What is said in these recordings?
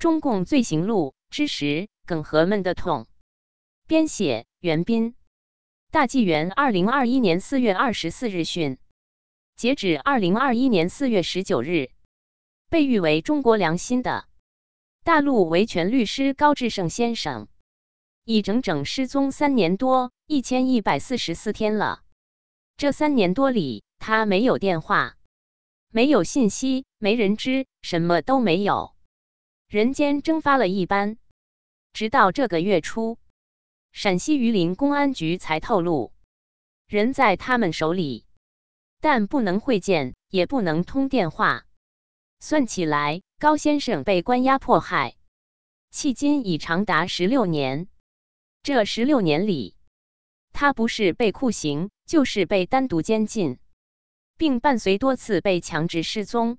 中共罪行录之时：耿和们的痛。编写：袁斌。大纪元二零二一年四月二十四日讯，截止二零二一年四月十九日，被誉为中国良心的大陆维权律师高志胜先生，已整整失踪三年多，一千一百四十四天了。这三年多里，他没有电话，没有信息，没人知，什么都没有。人间蒸发了一般，直到这个月初，陕西榆林公安局才透露，人在他们手里，但不能会见，也不能通电话。算起来，高先生被关押迫害，迄今已长达十六年。这十六年里，他不是被酷刑，就是被单独监禁，并伴随多次被强制失踪，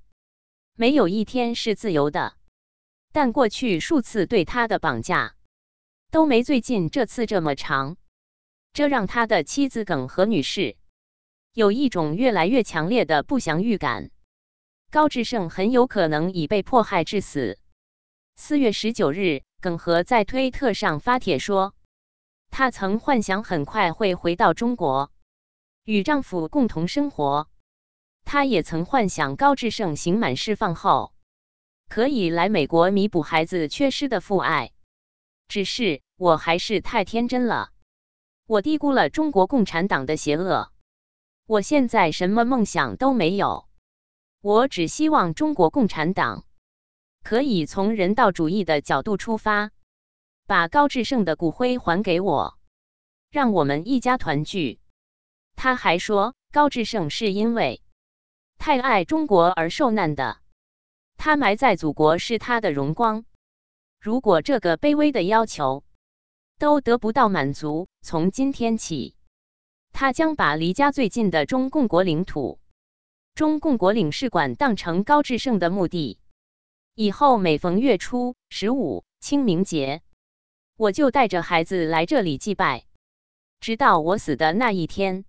没有一天是自由的。但过去数次对他的绑架都没最近这次这么长，这让他的妻子耿和女士有一种越来越强烈的不祥预感。高志胜很有可能已被迫害致死。四月十九日，耿和在推特上发帖说，她曾幻想很快会回到中国与丈夫共同生活。她也曾幻想高志胜刑满释放后。可以来美国弥补孩子缺失的父爱，只是我还是太天真了，我低估了中国共产党的邪恶。我现在什么梦想都没有，我只希望中国共产党可以从人道主义的角度出发，把高志胜的骨灰还给我，让我们一家团聚。他还说，高志胜是因为太爱中国而受难的。他埋在祖国是他的荣光。如果这个卑微的要求都得不到满足，从今天起，他将把离家最近的中共国领土、中共国领事馆当成高志胜的墓地。以后每逢月初、十五、清明节，我就带着孩子来这里祭拜，直到我死的那一天。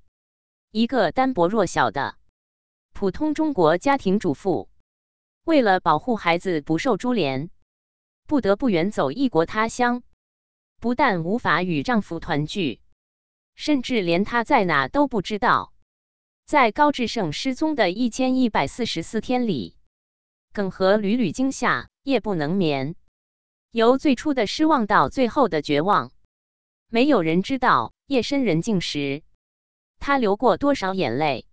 一个单薄弱小的普通中国家庭主妇。为了保护孩子不受株连，不得不远走异国他乡。不但无法与丈夫团聚，甚至连他在哪都不知道。在高志胜失踪的一千一百四十四天里，耿和屡屡惊吓，夜不能眠。由最初的失望到最后的绝望，没有人知道夜深人静时他流过多少眼泪，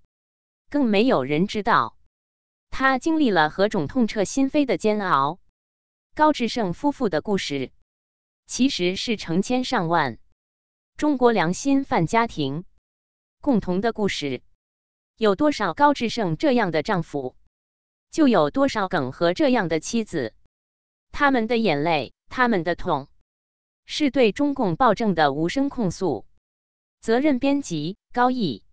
更没有人知道。他经历了何种痛彻心扉的煎熬？高志胜夫妇的故事，其实是成千上万中国良心犯家庭共同的故事。有多少高志胜这样的丈夫，就有多少耿和这样的妻子。他们的眼泪，他们的痛，是对中共暴政的无声控诉。责任编辑：高毅。